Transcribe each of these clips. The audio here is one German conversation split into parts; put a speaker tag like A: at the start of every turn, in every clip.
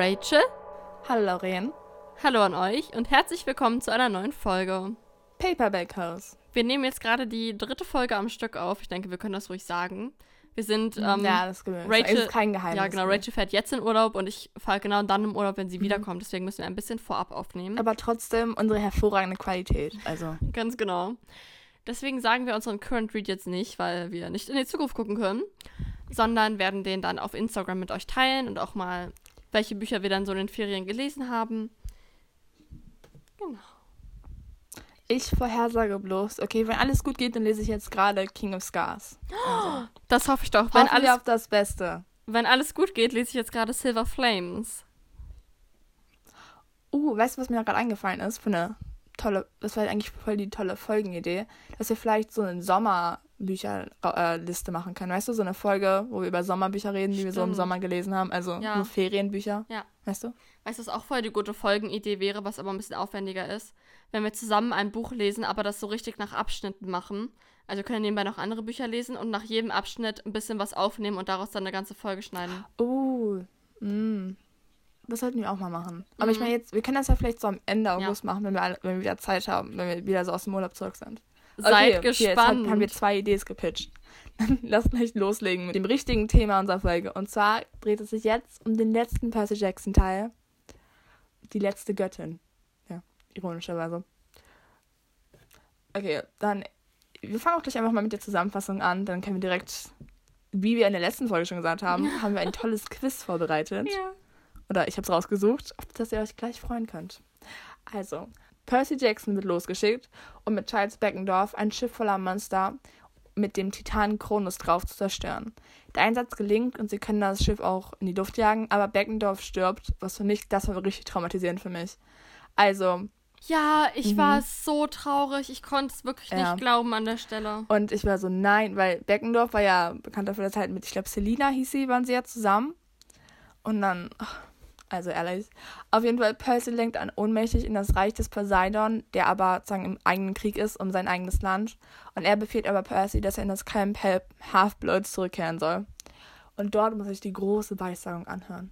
A: Rachel.
B: Hallo Lauren.
A: Hallo an euch und herzlich willkommen zu einer neuen Folge.
B: Paperback House.
A: Wir nehmen jetzt gerade die dritte Folge am Stück auf. Ich denke, wir können das ruhig sagen. Wir sind. Ähm,
B: ja, das ist
A: Rachel,
B: ist kein Geheimnis.
A: Ja, genau. Rachel fährt jetzt in Urlaub und ich fahre genau dann im Urlaub, wenn sie mhm. wiederkommt. Deswegen müssen wir ein bisschen vorab aufnehmen.
B: Aber trotzdem unsere hervorragende Qualität. Also.
A: Ganz genau. Deswegen sagen wir unseren Current Read jetzt nicht, weil wir nicht in die Zukunft gucken können, sondern werden den dann auf Instagram mit euch teilen und auch mal, welche Bücher wir dann so in den Ferien gelesen haben. Genau.
B: Ich vorhersage bloß, okay, wenn alles gut geht, dann lese ich jetzt gerade King of Scars.
A: Also. Das hoffe ich doch. Wenn alles,
B: auf das Beste.
A: Wenn alles gut geht, lese ich jetzt gerade Silver Flames.
B: Uh, weißt du, was mir gerade eingefallen ist? Für eine tolle, das war eigentlich voll die tolle Folgenidee, dass wir vielleicht so eine Sommerbücherliste äh, machen können. Weißt du, so eine Folge, wo wir über Sommerbücher reden, die Stimmt. wir so im Sommer gelesen haben. Also ja. nur Ferienbücher.
A: Ja.
B: Weißt du?
A: Weißt du, was auch voll die gute Folgenidee wäre, was aber ein bisschen aufwendiger ist? Wenn wir zusammen ein Buch lesen, aber das so richtig nach Abschnitten machen. Also können wir nebenbei noch andere Bücher lesen und nach jedem Abschnitt ein bisschen was aufnehmen und daraus dann eine ganze Folge schneiden.
B: Oh, mm. Das sollten wir auch mal machen. Aber mhm. ich meine jetzt, wir können das ja vielleicht so am Ende August ja. machen, wenn wir, alle, wenn wir wieder Zeit haben, wenn wir wieder so aus dem Urlaub zurück sind.
A: Seid okay, gespannt.
B: Jetzt haben wir zwei Ideen gepitcht. Lass gleich loslegen mit dem richtigen Thema unserer Folge. Und zwar dreht es sich jetzt um den letzten Percy Jackson Teil. Die letzte Göttin. Ja, ironischerweise. Okay, dann. Wir fangen auch gleich einfach mal mit der Zusammenfassung an. Dann können wir direkt, wie wir in der letzten Folge schon gesagt haben, haben wir ein tolles Quiz vorbereitet.
A: Ja.
B: Oder ich habe es rausgesucht, auf das ihr euch gleich freuen könnt. Also, Percy Jackson wird losgeschickt, um mit Charles Beckendorf ein Schiff voller Monster mit dem Titan Kronos drauf zu zerstören. Der Einsatz gelingt und sie können das Schiff auch in die Luft jagen, aber Beckendorf stirbt, was für mich, das war richtig traumatisierend für mich. Also.
A: Ja, ich mhm. war so traurig. Ich konnte es wirklich ja. nicht glauben an der Stelle.
B: Und ich war so, nein, weil Beckendorf war ja bekannt dafür, dass halt mit, ich glaube, Selina hieß sie, waren sie ja zusammen. Und dann. Oh, also ehrlich. Auf jeden Fall, Percy lenkt an ohnmächtig in das Reich des Poseidon, der aber sozusagen im eigenen Krieg ist um sein eigenes Land. Und er befiehlt aber Percy, dass er in das Camp Half-Bloods zurückkehren soll. Und dort muss ich die große Weissagung anhören.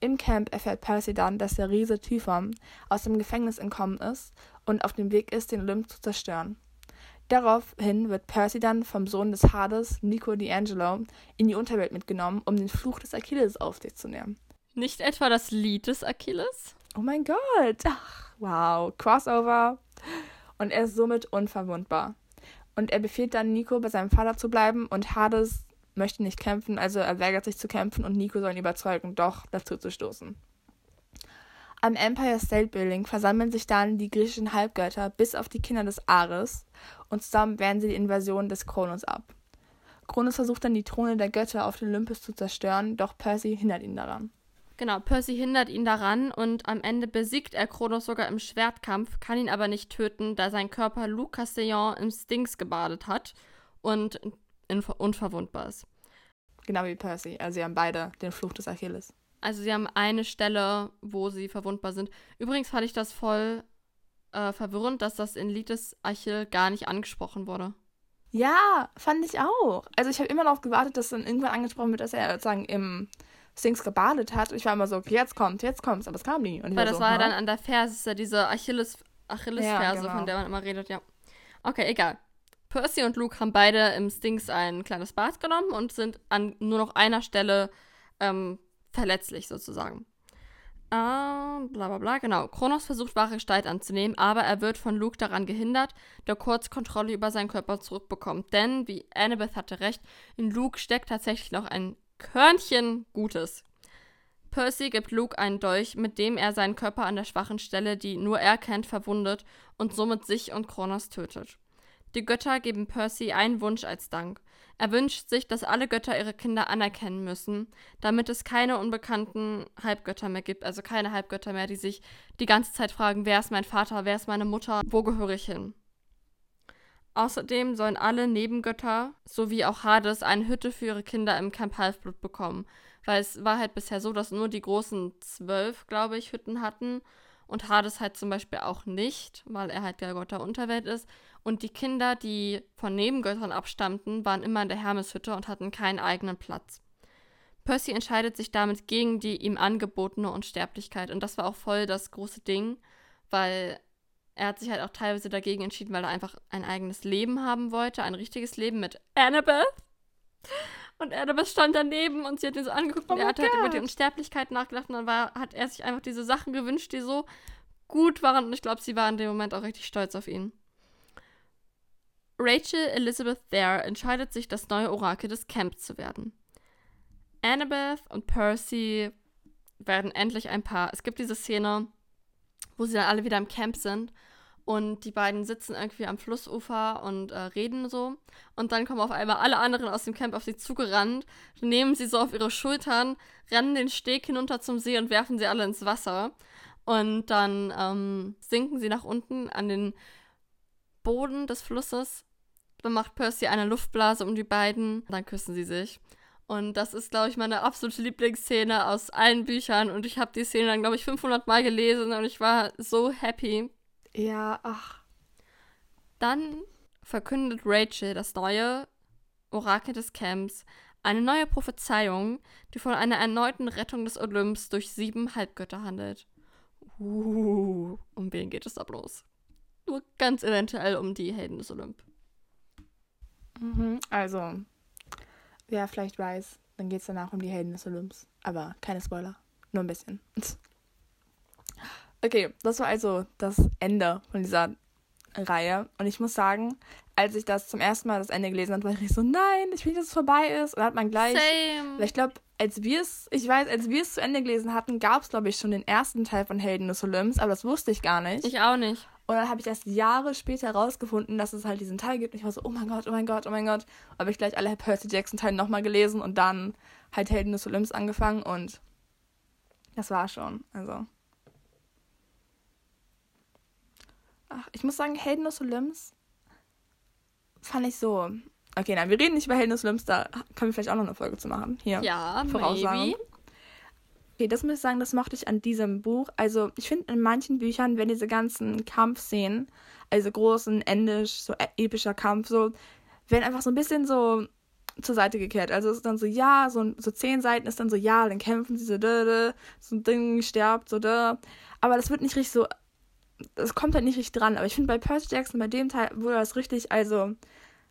B: Im Camp erfährt Percy dann, dass der Riese Typhon aus dem Gefängnis entkommen ist und auf dem Weg ist, den Olymp zu zerstören. Daraufhin wird Percy dann vom Sohn des Hades, Nico D'Angelo, in die Unterwelt mitgenommen, um den Fluch des Achilles auf sich zu nehmen.
A: Nicht etwa das Lied des Achilles?
B: Oh mein Gott. Ach, wow. Crossover. Und er ist somit unverwundbar. Und er befiehlt dann Nico, bei seinem Vater zu bleiben und Hades möchte nicht kämpfen, also er weigert sich zu kämpfen und Nico soll ihn überzeugen, doch dazu zu stoßen. Am Empire State Building versammeln sich dann die griechischen Halbgötter bis auf die Kinder des Ares und zusammen wehren sie die Invasion des Kronos ab. Kronos versucht dann die Throne der Götter auf den Olympus zu zerstören, doch Percy hindert ihn daran.
A: Genau, Percy hindert ihn daran und am Ende besiegt er Kronos sogar im Schwertkampf, kann ihn aber nicht töten, da sein Körper Luc Castellan im Stinks gebadet hat und unverwundbar ist.
B: Genau wie Percy. Also sie haben beide den Fluch des Achilles.
A: Also sie haben eine Stelle, wo sie verwundbar sind. Übrigens fand ich das voll äh, verwirrend, dass das in Lied des Achill gar nicht angesprochen wurde.
B: Ja, fand ich auch. Also ich habe immer darauf gewartet, dass dann irgendwann angesprochen wird, dass er sozusagen im Stings gebadet hat. Ich war immer so, okay, jetzt kommt, jetzt kommt's, aber es kam nie.
A: Und Weil das
B: so,
A: war ja dann an der Ferse, ist ja diese Achilles, Achillesferse, ja, genau. von der man immer redet, ja. Okay, egal. Percy und Luke haben beide im Stings ein kleines Bad genommen und sind an nur noch einer Stelle ähm, verletzlich sozusagen. Uh, bla bla bla, genau. Kronos versucht wahre Gestalt anzunehmen, aber er wird von Luke daran gehindert, der kurz Kontrolle über seinen Körper zurückbekommt. Denn, wie Annabeth hatte recht, in Luke steckt tatsächlich noch ein Körnchen Gutes. Percy gibt Luke einen Dolch, mit dem er seinen Körper an der schwachen Stelle, die nur er kennt, verwundet und somit sich und Kronos tötet. Die Götter geben Percy einen Wunsch als Dank. Er wünscht sich, dass alle Götter ihre Kinder anerkennen müssen, damit es keine unbekannten Halbgötter mehr gibt, also keine Halbgötter mehr, die sich die ganze Zeit fragen, wer ist mein Vater, wer ist meine Mutter, wo gehöre ich hin. Außerdem sollen alle Nebengötter sowie auch Hades eine Hütte für ihre Kinder im Camp Halfblut bekommen. Weil es war halt bisher so, dass nur die großen zwölf, glaube ich, Hütten hatten. Und Hades halt zum Beispiel auch nicht, weil er halt der Gott der Unterwelt ist. Und die Kinder, die von Nebengöttern abstammten, waren immer in der Hermeshütte und hatten keinen eigenen Platz. Percy entscheidet sich damit gegen die ihm angebotene Unsterblichkeit. Und das war auch voll das große Ding, weil er hat sich halt auch teilweise dagegen entschieden, weil er einfach ein eigenes Leben haben wollte, ein richtiges Leben mit Annabeth. Und Annabeth stand daneben und sie hat ihn so angeguckt oh und er hat halt über die Unsterblichkeit nachgedacht und dann war, hat er sich einfach diese Sachen gewünscht, die so gut waren und ich glaube, sie war in dem Moment auch richtig stolz auf ihn. Rachel Elizabeth Thayer entscheidet sich, das neue Orakel des Camps zu werden. Annabeth und Percy werden endlich ein Paar. Es gibt diese Szene, wo sie dann alle wieder im Camp sind und die beiden sitzen irgendwie am Flussufer und äh, reden so. Und dann kommen auf einmal alle anderen aus dem Camp auf sie zugerannt, nehmen sie so auf ihre Schultern, rennen den Steg hinunter zum See und werfen sie alle ins Wasser. Und dann ähm, sinken sie nach unten an den Boden des Flusses. Dann macht Percy eine Luftblase um die beiden. Dann küssen sie sich. Und das ist, glaube ich, meine absolute Lieblingsszene aus allen Büchern. Und ich habe die Szene dann, glaube ich, 500 Mal gelesen und ich war so happy.
B: Ja, ach.
A: Dann verkündet Rachel das neue Orakel des Camps, eine neue Prophezeiung, die von einer erneuten Rettung des Olymps durch sieben Halbgötter handelt. Uh, um wen geht es da bloß? Nur ganz eventuell um die Helden des Olymp.
B: Mhm, also, wer vielleicht weiß, dann geht es danach um die Helden des Olymps. Aber keine Spoiler. Nur ein bisschen. okay, das war also das Ende von dieser Reihe. Und ich muss sagen, als ich das zum ersten Mal das Ende gelesen habe, war ich so, nein, ich will, dass es vorbei ist. Und dann hat man gleich. Same. Ich glaube, als wir es, ich weiß, als wir es zu Ende gelesen hatten, gab es, glaube ich, schon den ersten Teil von Helden des Olymps, aber das wusste ich gar nicht.
A: Ich auch nicht.
B: Und dann habe ich erst Jahre später herausgefunden, dass es halt diesen Teil gibt. Und ich war so, oh mein Gott, oh mein Gott, oh mein Gott. Habe ich gleich alle Percy Jackson-Teile nochmal gelesen und dann halt Helden des Olymps angefangen und das war schon. Also. Ach, ich muss sagen, Helden des Olymps fand ich so. Okay, nein, wir reden nicht über Helden des Olymps, da können wir vielleicht auch noch eine Folge zu machen. Hier.
A: Ja, Voraussagen. Maybe.
B: Okay, das muss ich sagen, das mochte ich an diesem Buch. Also, ich finde, in manchen Büchern werden diese ganzen Kampfszenen, also großen, endisch, so e-, epischer Kampf, so, werden einfach so ein bisschen so zur Seite gekehrt. Also es ist dann so, ja, so, so zehn Seiten ist dann so, ja, dann kämpfen sie so, da, da, so ein Ding sterbt, so, da. Aber das wird nicht richtig so, das kommt halt nicht richtig dran. Aber ich finde bei Percy Jackson, bei dem Teil wurde das richtig, also,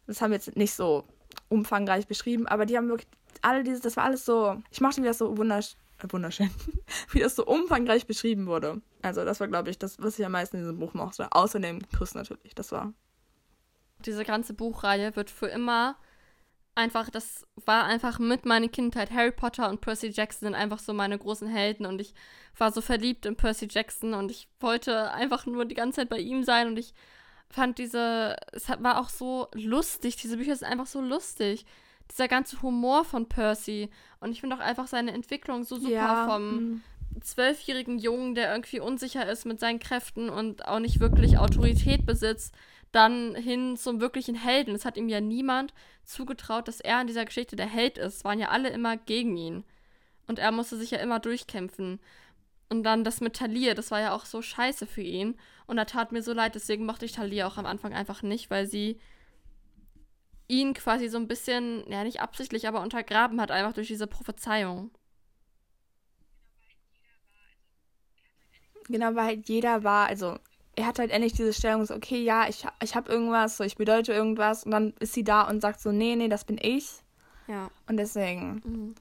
B: das haben wir jetzt nicht so umfangreich beschrieben, aber die haben wirklich alle dieses, das war alles so, ich mochte, wie das so wunderschön wunderschön, wie das so umfangreich beschrieben wurde. Also das war, glaube ich, das, was ich am meisten in diesem Buch mochte. Außer dem Kuss natürlich, das war.
A: Diese ganze Buchreihe wird für immer einfach, das war einfach mit meiner Kindheit. Harry Potter und Percy Jackson sind einfach so meine großen Helden und ich war so verliebt in Percy Jackson und ich wollte einfach nur die ganze Zeit bei ihm sein und ich fand diese, es war auch so lustig, diese Bücher sind einfach so lustig dieser ganze Humor von Percy. Und ich finde auch einfach seine Entwicklung so super ja. vom mhm. zwölfjährigen Jungen, der irgendwie unsicher ist mit seinen Kräften und auch nicht wirklich Autorität besitzt, dann hin zum wirklichen Helden. Es hat ihm ja niemand zugetraut, dass er in dieser Geschichte der Held ist. Es waren ja alle immer gegen ihn. Und er musste sich ja immer durchkämpfen. Und dann das mit Talir, das war ja auch so scheiße für ihn. Und er tat mir so leid, deswegen mochte ich Talir auch am Anfang einfach nicht, weil sie ihn quasi so ein bisschen, ja nicht absichtlich, aber untergraben hat, einfach durch diese Prophezeiung.
B: Genau, weil halt jeder war, also er hat halt endlich diese Stellung, so, okay, ja, ich, ich habe irgendwas, so, ich bedeute irgendwas und dann ist sie da und sagt so, nee, nee, das bin ich.
A: Ja.
B: Und deswegen. Mhm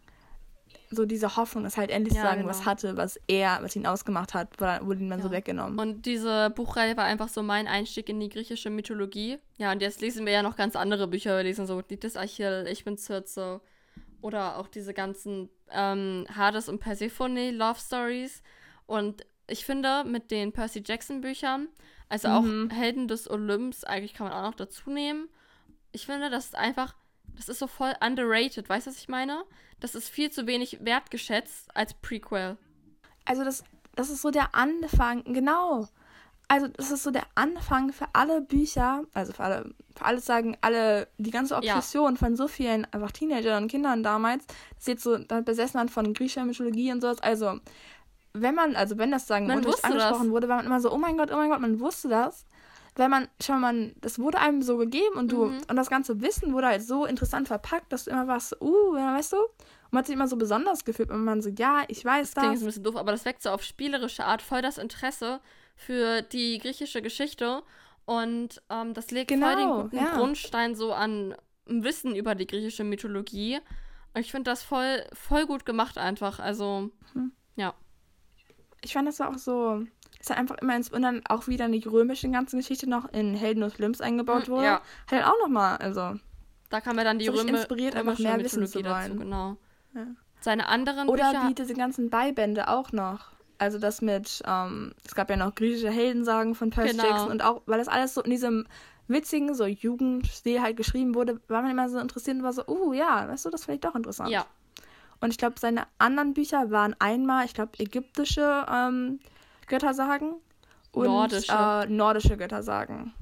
B: so diese Hoffnung, dass halt endlich ja, sagen, genau. was hatte, was er, was ihn ausgemacht hat, wurde ihm dann ja. so weggenommen.
A: Und diese Buchreihe war einfach so mein Einstieg in die griechische Mythologie. Ja, und jetzt lesen wir ja noch ganz andere Bücher. Wir lesen so Lied des Achill, Ich bin Circe oder auch diese ganzen ähm, Hades und Persephone Love Stories. Und ich finde, mit den Percy Jackson Büchern, also mhm. auch Helden des Olymps, eigentlich kann man auch noch dazu nehmen. Ich finde, das ist einfach das ist so voll underrated, weißt du, was ich meine? Das ist viel zu wenig wertgeschätzt als Prequel.
B: Also das, das ist so der Anfang, genau. Also das ist so der Anfang für alle Bücher, also für alle, für alles sagen, alle, die ganze Obsession ja. von so vielen einfach Teenagern und Kindern damals, das jetzt so damit besessen hat von griechischer Mythologie und sowas. Also wenn man, also wenn das sagen man Unterricht angesprochen das. wurde, war man immer so, oh mein Gott, oh mein Gott, man wusste das wenn man, schau mal, das wurde einem so gegeben und du, mhm. und das ganze Wissen wurde halt so interessant verpackt, dass du immer warst, uh, weißt du? Und man hat sich immer so besonders gefühlt, wenn man so, ja, ich weiß das. Das
A: klingt ein bisschen doof, aber das weckt so auf spielerische Art voll das Interesse für die griechische Geschichte und ähm, das legt genau, voll den genau, guten ja. Grundstein so an Wissen über die griechische Mythologie. Und ich finde das voll, voll gut gemacht einfach. Also, hm. ja.
B: Ich fand das war auch so, dass halt einfach immer ins und dann auch wieder die römische ganze Geschichte noch in Helden und Limbs eingebaut hm, wurde. Ja. Halt auch nochmal, also.
A: Da kam ja dann die so Röme inspiriert, einfach mehr Wissen zu wollen. Dazu, genau. Ja. Seine anderen
B: Oder Bücher wie diese ganzen Beibände auch noch. Also das mit, ähm, es gab ja noch griechische Heldensagen von Percy genau. Jackson und auch, weil das alles so in diesem witzigen, so Jugendstil halt geschrieben wurde, war man immer so interessiert und war so, uh, ja, weißt du, das finde ich doch interessant. Ja. Und ich glaube, seine anderen Bücher waren einmal, ich glaube, ägyptische ähm, Göttersagen und nordische, äh, nordische Göttersagen.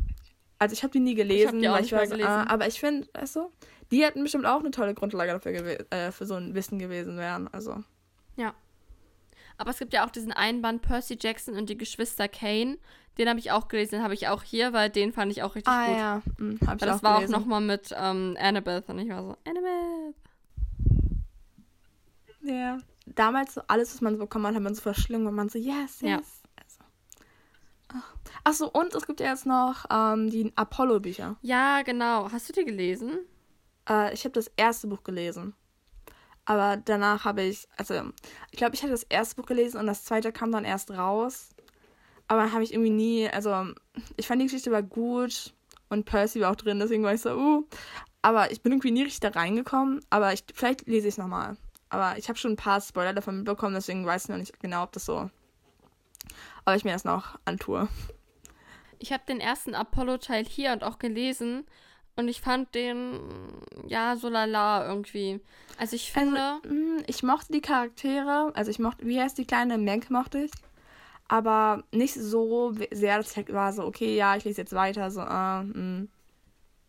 B: Also ich habe die nie gelesen, ich die ich weiß, gelesen. Äh, aber ich finde, weißt du, die hätten bestimmt auch eine tolle Grundlage dafür äh, für so ein Wissen gewesen wären. Also.
A: Ja. Aber es gibt ja auch diesen Einband Percy Jackson und die Geschwister Kane. Den habe ich auch gelesen, den habe ich auch hier, weil den fand ich auch richtig ah, gut. ja, hm, hab ich weil das auch war gelesen. auch nochmal mit ähm, Annabeth und ich war so, Annabeth.
B: Ja. Damals so alles, was man so bekommen hat, hat man so verschlungen und man so, yes, yes. Ja. Also. Achso, und es gibt ja jetzt noch ähm, die Apollo-Bücher.
A: Ja, genau. Hast du die gelesen?
B: Äh, ich habe das erste Buch gelesen. Aber danach habe ich, also ich glaube, ich hatte das erste Buch gelesen und das zweite kam dann erst raus. Aber dann habe ich irgendwie nie, also ich fand die Geschichte war gut und Percy war auch drin, deswegen war ich so, uh. Aber ich bin irgendwie nie richtig da reingekommen. Aber ich, vielleicht lese ich es nochmal. Aber ich habe schon ein paar Spoiler davon mitbekommen, deswegen weiß ich noch nicht genau, ob das so. Aber ich mir das noch antue.
A: Ich habe den ersten Apollo-Teil hier und auch gelesen. Und ich fand den, ja, so lala irgendwie. Also ich finde. Also,
B: hm, ich mochte die Charaktere. Also ich mochte, wie heißt die kleine Menk mochte ich. Aber nicht so sehr, dass ich war so, okay, ja, ich lese jetzt weiter. So, äh, mm.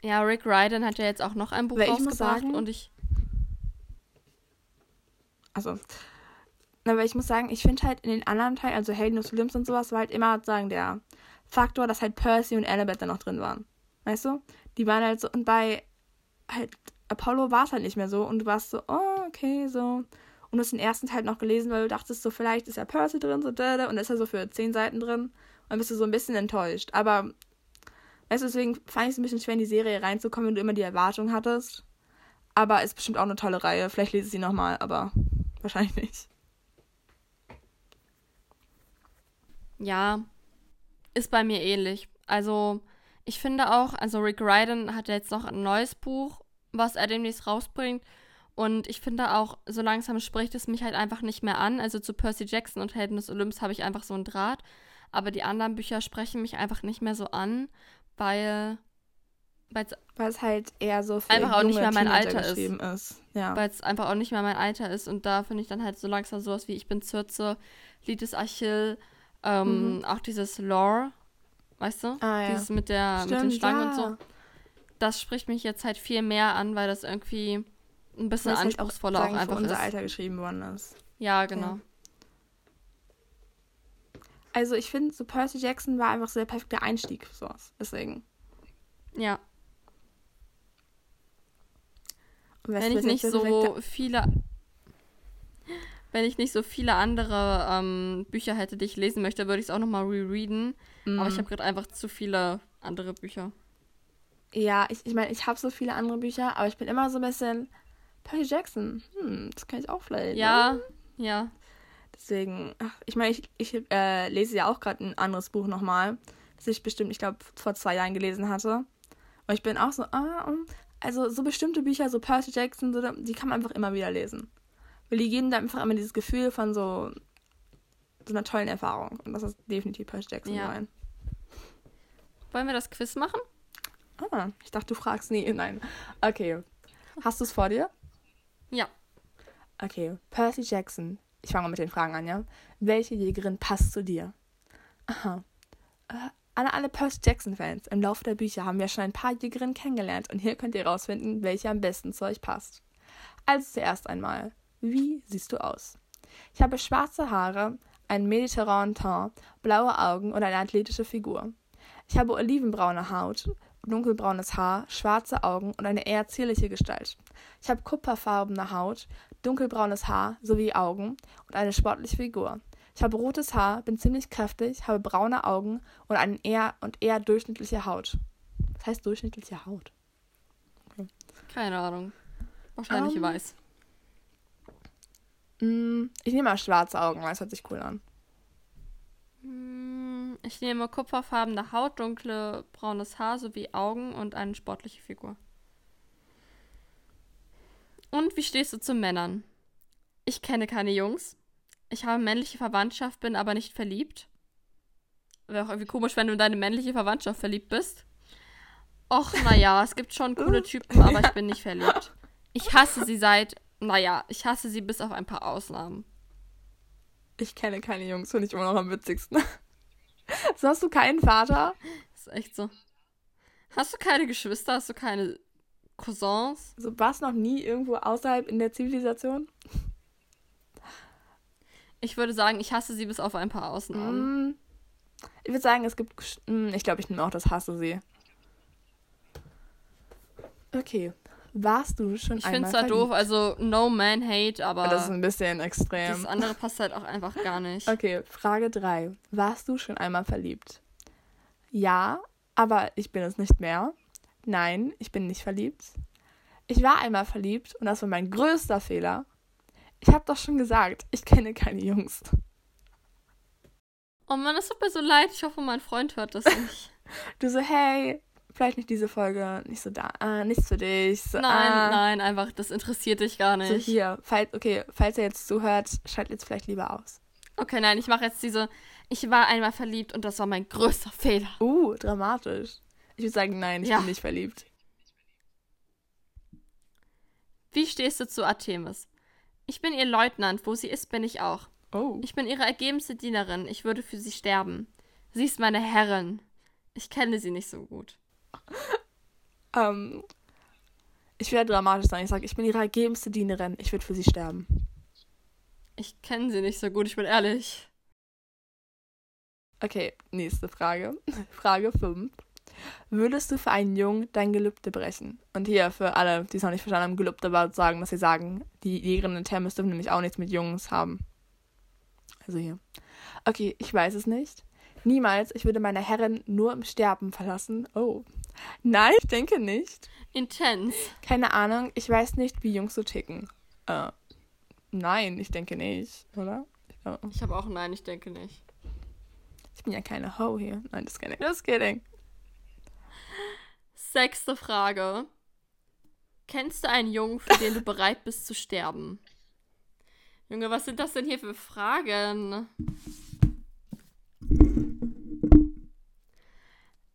A: Ja, Rick Ryden hat ja jetzt auch noch ein Buch Weil rausgebracht sagen, und ich.
B: Also. Aber ich muss sagen, ich finde halt in den anderen Teilen, also Helden of Limbs und sowas, war halt immer sagen der Faktor, dass halt Percy und Annabeth da noch drin waren. Weißt du? Die waren halt so, und bei halt Apollo war es halt nicht mehr so und du warst so, oh, okay, so. Und du hast den ersten Teil noch gelesen, weil du dachtest so, vielleicht ist ja Percy drin, so, da, da, und ist er so für zehn Seiten drin. Und dann bist du so ein bisschen enttäuscht. Aber, weißt du, deswegen fand ich es ein bisschen schwer, in die Serie reinzukommen, wenn du immer die Erwartung hattest. Aber ist bestimmt auch eine tolle Reihe. Vielleicht lese ich sie nochmal, aber wahrscheinlich.
A: Ja, ist bei mir ähnlich. Also, ich finde auch, also Rick Ryden hat jetzt noch ein neues Buch, was er demnächst rausbringt. Und ich finde auch, so langsam spricht es mich halt einfach nicht mehr an. Also zu Percy Jackson und Helden des Olymps habe ich einfach so einen Draht. Aber die anderen Bücher sprechen mich einfach nicht mehr so an, weil.
B: Weil es halt eher so
A: für einfach auch nicht mehr mein Alter ist. ist. Ja. Weil es einfach auch nicht mehr mein Alter ist. Und da finde ich dann halt so langsam sowas wie Ich bin Zürze, Lied des Achill, ähm, mhm. auch dieses Lore, weißt du? Ah, ja. Dieses mit, der, Stimmt, mit den Schlangen ja. und so. Das spricht mich jetzt halt viel mehr an, weil das irgendwie ein bisschen weil anspruchsvoller halt auch, auch einfach
B: für unser ist. Alter geschrieben worden ist.
A: Ja, genau. Ja.
B: Also ich finde, so Percy Jackson war einfach so der perfekte Einstieg für sowas. Deswegen.
A: Ja. Wenn ich nicht so viele wenn ich nicht so viele andere ähm, Bücher hätte, die ich lesen möchte, würde ich es auch nochmal rereaden. Mm. Aber ich mhm. habe gerade einfach zu viele andere Bücher.
B: Ja, ich, ich meine, ich habe so viele andere Bücher, aber ich bin immer so ein bisschen Percy Jackson. Hm, das kann ich auch vielleicht.
A: Ja, ne? ja.
B: Deswegen, ach, ich meine, ich, ich äh, lese ja auch gerade ein anderes Buch nochmal, das ich bestimmt, ich glaube, vor zwei Jahren gelesen hatte. Und ich bin auch so, ah, also so bestimmte Bücher, so Percy Jackson, so, die kann man einfach immer wieder lesen. Weil die geben da einfach immer dieses Gefühl von so, so einer tollen Erfahrung. Und das ist definitiv Percy Jackson ja. sein.
A: Wollen wir das Quiz machen?
B: Ah, ich dachte, du fragst nie. Nein. Okay. Hast du es vor dir?
A: Ja.
B: Okay. Percy Jackson. Ich fange mal mit den Fragen an, ja? Welche Jägerin passt zu dir? Aha. Äh, alle, alle Percy Jackson-Fans. Im Laufe der Bücher haben wir schon ein paar Jägerinnen kennengelernt und hier könnt ihr rausfinden, welche am besten zu euch passt. Also zuerst einmal, wie siehst du aus? Ich habe schwarze Haare, einen mediterranen Teint, blaue Augen und eine athletische Figur. Ich habe olivenbraune Haut, dunkelbraunes Haar, schwarze Augen und eine eher zierliche Gestalt. Ich habe kupferfarbene Haut, dunkelbraunes Haar sowie Augen und eine sportliche Figur. Ich habe rotes Haar, bin ziemlich kräftig, habe braune Augen und eine eher und eher durchschnittliche Haut. Was heißt durchschnittliche Haut?
A: Okay. Keine Ahnung. Wahrscheinlich um, ähm, weiß.
B: Mm, ich nehme mal schwarze Augen, weil es hört sich cool an.
A: Mm, ich nehme kupferfarbene Haut, dunkle braunes Haar sowie Augen und eine sportliche Figur. Und wie stehst du zu Männern? Ich kenne keine Jungs. Ich habe männliche Verwandtschaft, bin aber nicht verliebt. Wäre auch irgendwie komisch, wenn du in deine männliche Verwandtschaft verliebt bist. Och, naja, es gibt schon coole Typen, aber ich bin nicht verliebt. Ich hasse sie seit, naja, ich hasse sie bis auf ein paar Ausnahmen.
B: Ich kenne keine Jungs, finde ich immer noch am witzigsten. so hast du keinen Vater?
A: Das ist echt so. Hast du keine Geschwister? Hast du keine Cousins?
B: So warst noch nie irgendwo außerhalb in der Zivilisation?
A: Ich würde sagen, ich hasse sie bis auf ein paar Ausnahmen.
B: Mm, ich würde sagen, es gibt. Mm, ich glaube, ich nehme auch das Hasse sie. Okay. Warst du schon
A: ich einmal Ich finde es zwar doof, also no man hate, aber.
B: Das ist ein bisschen extrem.
A: Das andere passt halt auch einfach gar nicht.
B: Okay, Frage 3. Warst du schon einmal verliebt? Ja, aber ich bin es nicht mehr. Nein, ich bin nicht verliebt. Ich war einmal verliebt und das war mein größter Fehler. Ich habe doch schon gesagt, ich kenne keine Jungs.
A: Oh Mann, es tut mir so leid. Ich hoffe, mein Freund hört das nicht.
B: du so, hey, vielleicht nicht diese Folge, nicht so da, äh, nichts für dich. So,
A: nein, ah. nein, einfach, das interessiert dich gar nicht. So
B: hier, falls, okay, falls er jetzt zuhört, schalt jetzt vielleicht lieber aus.
A: Okay, nein, ich mache jetzt diese, ich war einmal verliebt und das war mein größter Fehler.
B: Uh, dramatisch. Ich würde sagen, nein, ich ja. bin nicht verliebt.
A: Wie stehst du zu Artemis? Ich bin ihr Leutnant, wo sie ist, bin ich auch.
B: Oh.
A: Ich bin ihre ergebenste Dienerin, ich würde für sie sterben. Sie ist meine Herrin. Ich kenne sie nicht so gut.
B: ähm, ich werde dramatisch sein. Ich sage, ich bin ihre ergebenste Dienerin. Ich würde für sie sterben.
A: Ich kenne sie nicht so gut, ich bin ehrlich.
B: Okay, nächste Frage. Frage 5. Würdest du für einen Jungen dein Gelübde brechen? Und hier für alle, die es noch nicht verstanden haben, Gelübde war sagen, was sie sagen. Die Jägerinnen und Thermes dürfen nämlich auch nichts mit Jungs haben. Also hier. Okay, ich weiß es nicht. Niemals, ich würde meine Herrin nur im Sterben verlassen. Oh. Nein, ich denke nicht.
A: Intens.
B: Keine Ahnung, ich weiß nicht, wie Jungs so ticken. Äh, nein, ich denke nicht, oder?
A: Ich habe auch nein, ich denke nicht.
B: Ich bin ja keine Ho hier. Nein, das kidding. Das kidding.
A: Sechste Frage. Kennst du einen Jungen, für den du bereit bist zu sterben? Junge, was sind das denn hier für Fragen?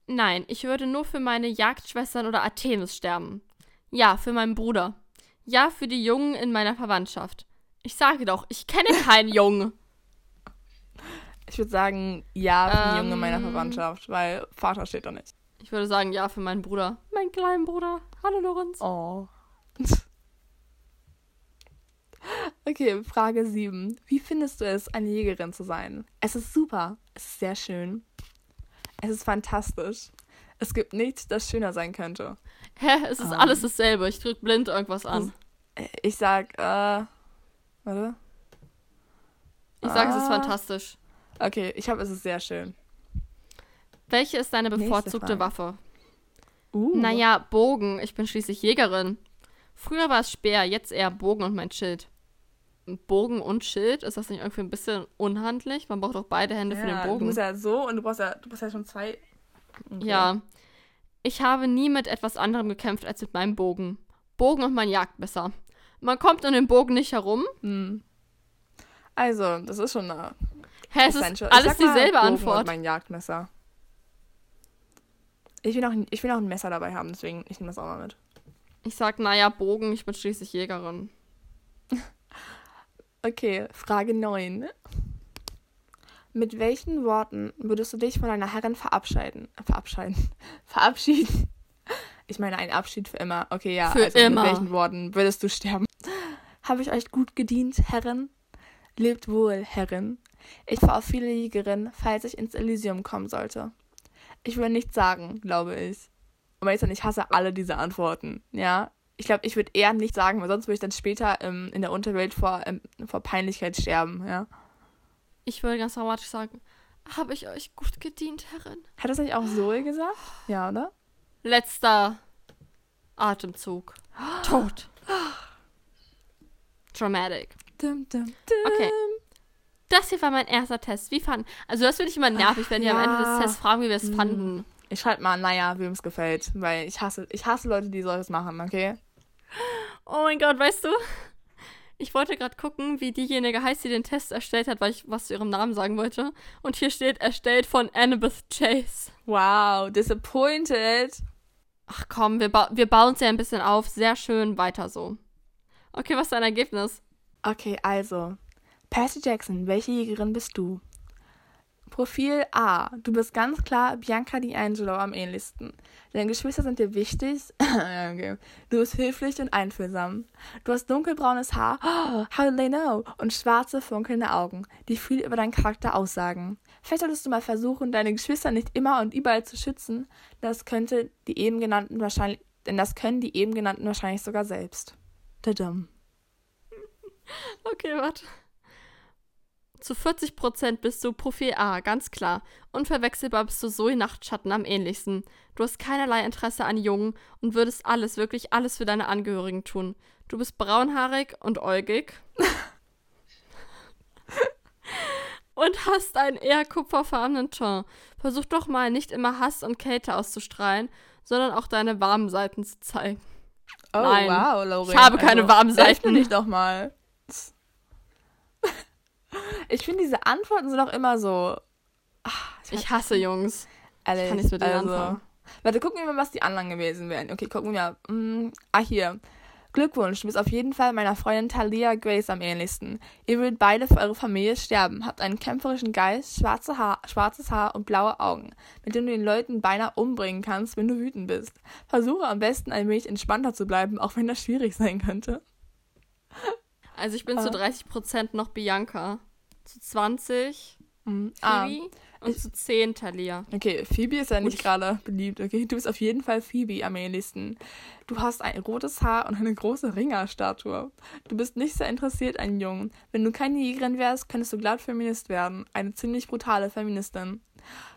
A: Nein, ich würde nur für meine Jagdschwestern oder Artemis sterben. Ja, für meinen Bruder. Ja, für die Jungen in meiner Verwandtschaft. Ich sage doch, ich kenne keinen Jungen.
B: Ich würde sagen, ja, für die Jungen in meiner ähm. Verwandtschaft, weil Vater steht da nicht.
A: Ich würde sagen, ja, für meinen Bruder. Meinen kleinen Bruder. Hallo, Lorenz.
B: Oh. okay, Frage 7. Wie findest du es, eine Jägerin zu sein? Es ist super. Es ist sehr schön. Es ist fantastisch. Es gibt nichts, das schöner sein könnte.
A: Hä? Es ist um, alles dasselbe. Ich drück blind irgendwas an.
B: Ich sag, äh. Warte.
A: Ich sag, ah. es ist ah. fantastisch.
B: Okay, ich habe, es ist sehr schön.
A: Welche ist deine bevorzugte Waffe? Uh. Naja, Bogen. Ich bin schließlich Jägerin. Früher war es Speer, jetzt eher Bogen und mein Schild. Bogen und Schild, ist das nicht irgendwie ein bisschen unhandlich? Man braucht doch beide Hände ja, für den Bogen.
B: Du musst ja so und du brauchst ja, du brauchst ja schon zwei.
A: Okay. Ja. Ich habe nie mit etwas anderem gekämpft als mit meinem Bogen. Bogen und mein Jagdmesser. Man kommt um den Bogen nicht herum.
B: Hm. Also, das ist schon eine.
A: Hä, es ist alles dieselbe
B: Bogen
A: Antwort.
B: Und mein Jagdmesser. Ich will, auch, ich will auch ein Messer dabei haben, deswegen ich nehme das auch mal mit.
A: Ich sag, naja, Bogen, ich bin schließlich Jägerin.
B: Okay, Frage 9. Mit welchen Worten würdest du dich von deiner Herrin verabschieden? Äh, verabschieden. Verabschieden. Ich meine, ein Abschied für immer. Okay, ja.
A: Für
B: also
A: immer.
B: Mit welchen Worten würdest du sterben? Habe ich euch gut gedient, Herrin? Lebt wohl, Herrin. Ich fahre viele Jägerin, falls ich ins Elysium kommen sollte. Ich würde nichts sagen, glaube ich. Aber jetzt ich hasse alle diese Antworten. Ja. Ich glaube, ich würde eher nichts sagen, weil sonst würde ich dann später ähm, in der Unterwelt vor, ähm, vor Peinlichkeit sterben, ja.
A: Ich würde ganz dramatisch sagen, habe ich euch gut gedient, Herrin?
B: Hat das nicht auch Zoe gesagt? Ja, oder?
A: Letzter Atemzug. Tot. Dramatic. Dum, dum, dum. Okay. Das hier war mein erster Test. Wie fanden. Also, das finde ich immer nervig, Ach, wenn die ja. am Ende des Tests fragen, wie wir es hm. fanden.
B: Ich schreibe mal, naja, wem es gefällt. Weil ich hasse, ich hasse Leute, die solches machen, okay?
A: Oh mein Gott, weißt du? Ich wollte gerade gucken, wie diejenige heißt, die den Test erstellt hat, weil ich was zu ihrem Namen sagen wollte. Und hier steht erstellt von Annabeth Chase.
B: Wow, disappointed.
A: Ach komm, wir, ba wir bauen es ja ein bisschen auf. Sehr schön, weiter so. Okay, was ist dein Ergebnis?
B: Okay, also. Percy Jackson, welche Jägerin bist du? Profil A. Du bist ganz klar Bianca D'Angelo am ähnlichsten. Deine Geschwister sind dir wichtig. okay. Du bist höflich und einfühlsam. Du hast dunkelbraunes Haar. How do they know? Und schwarze, funkelnde Augen, die viel über deinen Charakter aussagen. Vielleicht solltest du mal versuchen, deine Geschwister nicht immer und überall zu schützen. Das könnte die eben genannten wahrscheinlich, denn das können die eben genannten wahrscheinlich sogar selbst. Tadam.
A: Okay, warte. Zu 40% bist du Profil A, ganz klar. Unverwechselbar bist du Zoe Nachtschatten am ähnlichsten. Du hast keinerlei Interesse an Jungen und würdest alles, wirklich alles für deine Angehörigen tun. Du bist braunhaarig und äugig. und hast einen eher kupferfarbenen Ton. Versuch doch mal nicht immer Hass und Kälte auszustrahlen, sondern auch deine warmen Seiten zu zeigen.
B: Oh, Nein, wow, Lauren.
A: Ich habe keine also, warmen Seiten.
B: Bin ich doch mal. Ich finde, diese Antworten sind auch immer so.
A: Ach, ich, ich hasse Jungs. Ehrlich, ich kann nichts mit denen also, anfangen.
B: Warte, gucken wir mal, was die anderen gewesen wären. Okay, gucken wir. Mm, ah, hier. Glückwunsch, du bist auf jeden Fall meiner Freundin Talia Grace am ähnlichsten. Ihr würdet beide für eure Familie sterben, habt einen kämpferischen Geist, schwarze Haar, schwarzes Haar und blaue Augen, mit denen du den Leuten beinahe umbringen kannst, wenn du wütend bist. Versuche am besten ein wenig entspannter zu bleiben, auch wenn das schwierig sein könnte.
A: Also ich bin ah. zu 30% noch Bianca zu 20 mhm. Ah. Phoebe ah, und ich, zu 10 Talia.
B: Okay, Phoebe ist ja nicht gerade beliebt, okay? Du bist auf jeden Fall Phoebe am ähnlichsten. Du hast ein rotes Haar und eine große Ringerstatue. Du bist nicht sehr interessiert an Jungen. Wenn du keine Jägerin wärst, könntest du glatt Feminist werden. Eine ziemlich brutale Feministin.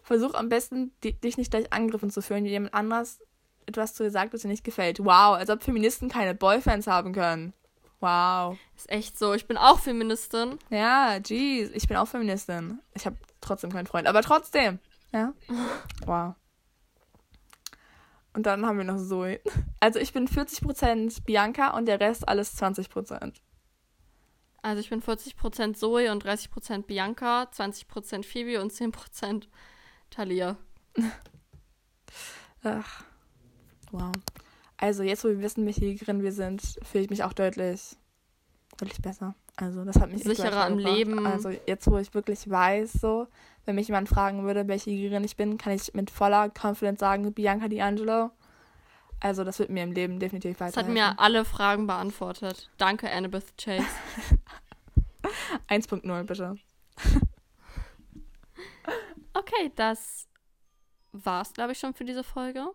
B: Versuch am besten, dich nicht gleich angegriffen zu fühlen, wie jemand anders etwas zu dir sagt, was dir nicht gefällt. Wow, als ob Feministen keine Boyfriends haben können. Wow.
A: Ist echt so. Ich bin auch Feministin.
B: Ja, jeez. Ich bin auch Feministin. Ich habe trotzdem keinen Freund. Aber trotzdem. Ja. Wow. Und dann haben wir noch Zoe. Also ich bin 40% Bianca und der Rest alles 20%.
A: Also ich bin 40% Zoe und 30% Bianca, 20% Phoebe und 10% Talia.
B: Ach. Wow. Also jetzt, wo wir wissen, welche Jägerin wir sind, fühle ich mich auch deutlich, deutlich besser. Also das hat mich
A: sicherer im Leben.
B: Also jetzt, wo ich wirklich weiß, so, wenn mich jemand fragen würde, welche Jägerin ich bin, kann ich mit voller Confidence sagen, Bianca D'Angelo. Also das wird mir im Leben definitiv weiterhelfen.
A: Das hat mir alle Fragen beantwortet. Danke, Annabeth Chase.
B: 1.0, bitte.
A: okay, das war's, glaube ich, schon für diese Folge.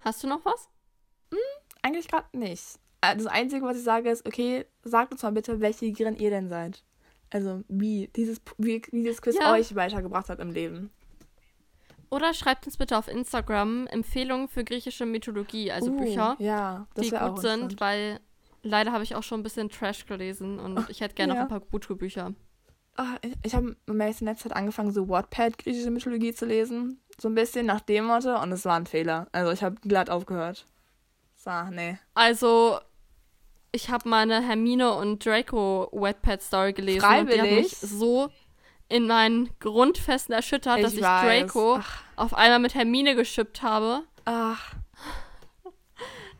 A: Hast du noch was?
B: Hm, eigentlich gerade nicht. Äh, das Einzige, was ich sage, ist, okay, sagt uns mal bitte, welche Jägerin ihr denn seid. Also, wie dieses, wie, dieses Quiz ja. euch weitergebracht hat im Leben.
A: Oder schreibt uns bitte auf Instagram Empfehlungen für griechische Mythologie, also uh, Bücher,
B: ja,
A: die gut sind, weil leider habe ich auch schon ein bisschen Trash gelesen und oh, ich hätte gerne ja. noch ein paar gute Bücher.
B: Oh, ich ich habe in letzter Zeit angefangen, so Wattpad griechische Mythologie zu lesen so ein bisschen nach dem Motto und es war ein Fehler. Also ich habe glatt aufgehört. So, nee.
A: Also ich habe meine Hermine und Draco Wetpad Story gelesen
B: Freiwillig? und die hat
A: mich so in meinen Grundfesten erschüttert, ich dass ich weiß. Draco Ach. auf einmal mit Hermine geschippt habe.
B: Ach.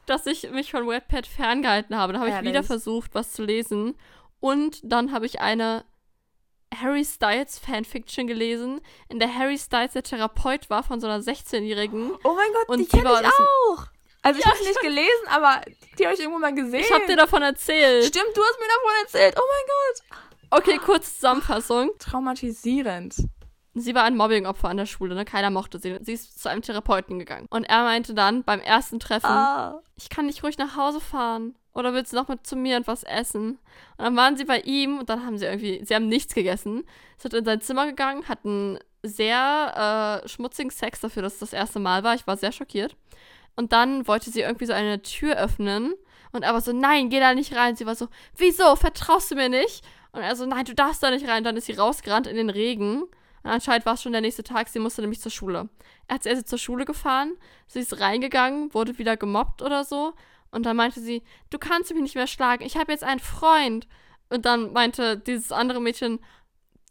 A: Dass ich mich von Wetpad ferngehalten habe. Da habe ich wieder versucht, was zu lesen. Und dann habe ich eine Harry Styles Fanfiction gelesen, in der Harry Styles der Therapeut war von so einer 16-Jährigen.
B: Oh mein Gott, und die kenne ich auch. Also ich ja, habe nicht gelesen, aber die habe ich irgendwo mal gesehen.
A: Ich habe dir davon erzählt.
B: Stimmt, du hast mir davon erzählt. Oh mein Gott.
A: Okay, kurz Zusammenfassung.
B: Traumatisierend.
A: sie war ein Mobbing-Opfer an der Schule, ne? Keiner mochte sie. Sie ist zu einem Therapeuten gegangen. Und er meinte dann beim ersten Treffen, ah. ich kann nicht ruhig nach Hause fahren. Oder willst du noch mit zu mir und was essen? Und dann waren sie bei ihm und dann haben sie irgendwie, sie haben nichts gegessen. Sind in sein Zimmer gegangen, hatten sehr äh, schmutzigen Sex dafür, dass es das erste Mal war. Ich war sehr schockiert. Und dann wollte sie irgendwie so eine Tür öffnen. Und er war so, nein, geh da nicht rein. Sie war so, wieso? Vertraust du mir nicht? Und er so, nein, du darfst da nicht rein. Dann ist sie rausgerannt in den Regen. Und anscheinend war es schon der nächste Tag, sie musste nämlich zur Schule. Er hat sie also zur Schule gefahren, sie ist reingegangen, wurde wieder gemobbt oder so. Und dann meinte sie, du kannst mich nicht mehr schlagen, ich habe jetzt einen Freund. Und dann meinte dieses andere Mädchen,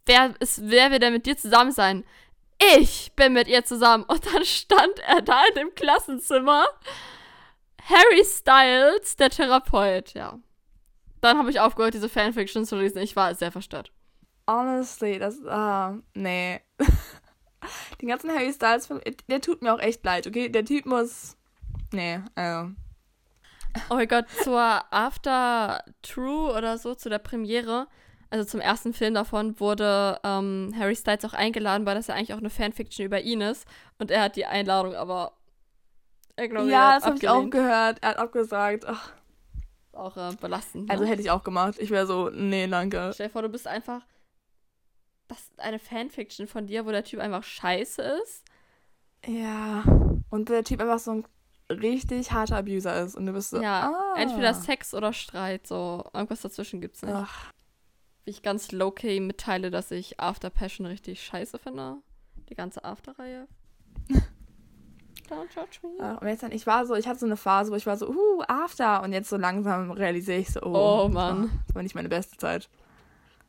A: wer, ist, wer will denn mit dir zusammen sein? Ich bin mit ihr zusammen. Und dann stand er da in dem Klassenzimmer. Harry Styles, der Therapeut, ja. Dann habe ich aufgehört, diese Fanfiction zu lesen. Ich war sehr verstört.
B: Honestly, das, ah, uh, nee. Den ganzen Harry Styles, der tut mir auch echt leid, okay? Der Typ muss, nee, also.
A: Oh mein Gott, zur After True oder so, zu der Premiere, also zum ersten Film davon, wurde ähm, Harry Styles auch eingeladen, weil das ja eigentlich auch eine Fanfiction über ihn ist. Und er hat die Einladung aber,
B: er glaube Ja, das habe ich auch gehört. Er hat abgesagt. Ach.
A: Auch äh, belastend.
B: Ne? Also hätte ich auch gemacht. Ich wäre so, nee, danke.
A: Stell dir vor, du bist einfach das ist eine Fanfiction von dir, wo der Typ einfach scheiße ist.
B: Ja. Und der Typ einfach so ein richtig harter Abuser ist. Und du bist so.
A: Ja, ah. entweder Sex oder Streit. So, irgendwas dazwischen gibt's nicht. Ach. Wie ich ganz low-key mitteile, dass ich After Passion richtig scheiße finde. Die ganze After-Reihe.
B: Don't judge me. Ach, und jetzt dann, ich war so, ich hatte so eine Phase, wo ich war so, uh, After. Und jetzt so langsam realisiere ich so, oh,
A: oh Mann.
B: Das war nicht meine beste Zeit.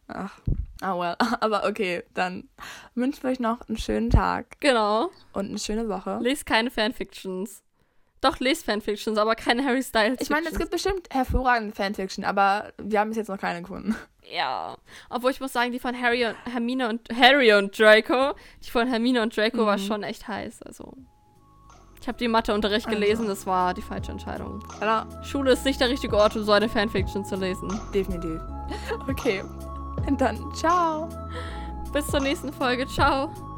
B: Ach. Ah, well. Aber okay, dann wünschen wir euch noch einen schönen Tag.
A: Genau.
B: Und eine schöne Woche.
A: Lest keine Fanfictions. Doch, lest Fanfictions, aber keine Harry Styles.
B: Ich meine, es gibt bestimmt hervorragende Fanfiction, aber wir haben bis jetzt noch keine gefunden.
A: Ja. Obwohl ich muss sagen, die von Harry und Hermine und Harry und Draco, die von Hermine und Draco mhm. war schon echt heiß. Also. Ich habe die Matheunterricht also. gelesen, das war die falsche Entscheidung. Ja. Schule ist nicht der richtige Ort, um so eine Fanfiction zu lesen.
B: Definitiv. Okay. Und dann ciao.
A: Bis zur nächsten Folge. Ciao.